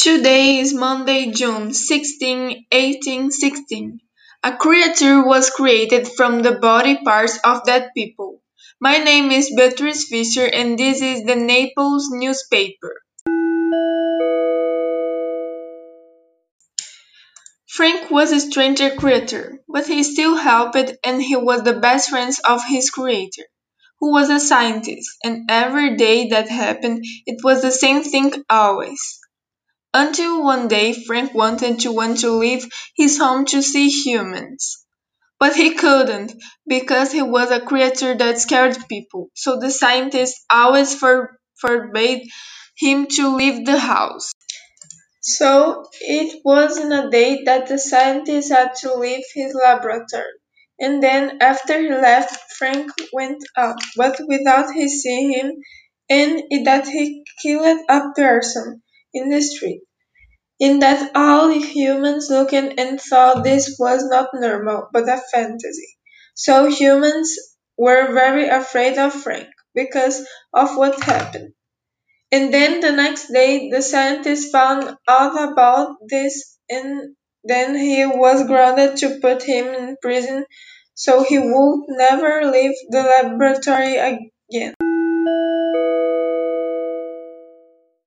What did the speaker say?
Today is Monday, June 16, 1816. A creature was created from the body parts of dead people. My name is Beatrice Fisher and this is the Naples newspaper. Frank was a stranger creature, but he still helped and he was the best friend of his creator, who was a scientist, and every day that happened it was the same thing always. Until one day Frank wanted to want to leave his home to see humans. But he couldn't, because he was a creature that scared people, so the scientists always for forbade him to leave the house. So it was in a day that the scientist had to leave his laboratory, and then after he left Frank went out, but without his seeing him, and that he killed a person in the street in that all humans looked and thought this was not normal, but a fantasy. So humans were very afraid of Frank because of what happened. And then the next day, the scientists found out about this, and then he was grounded to put him in prison so he would never leave the laboratory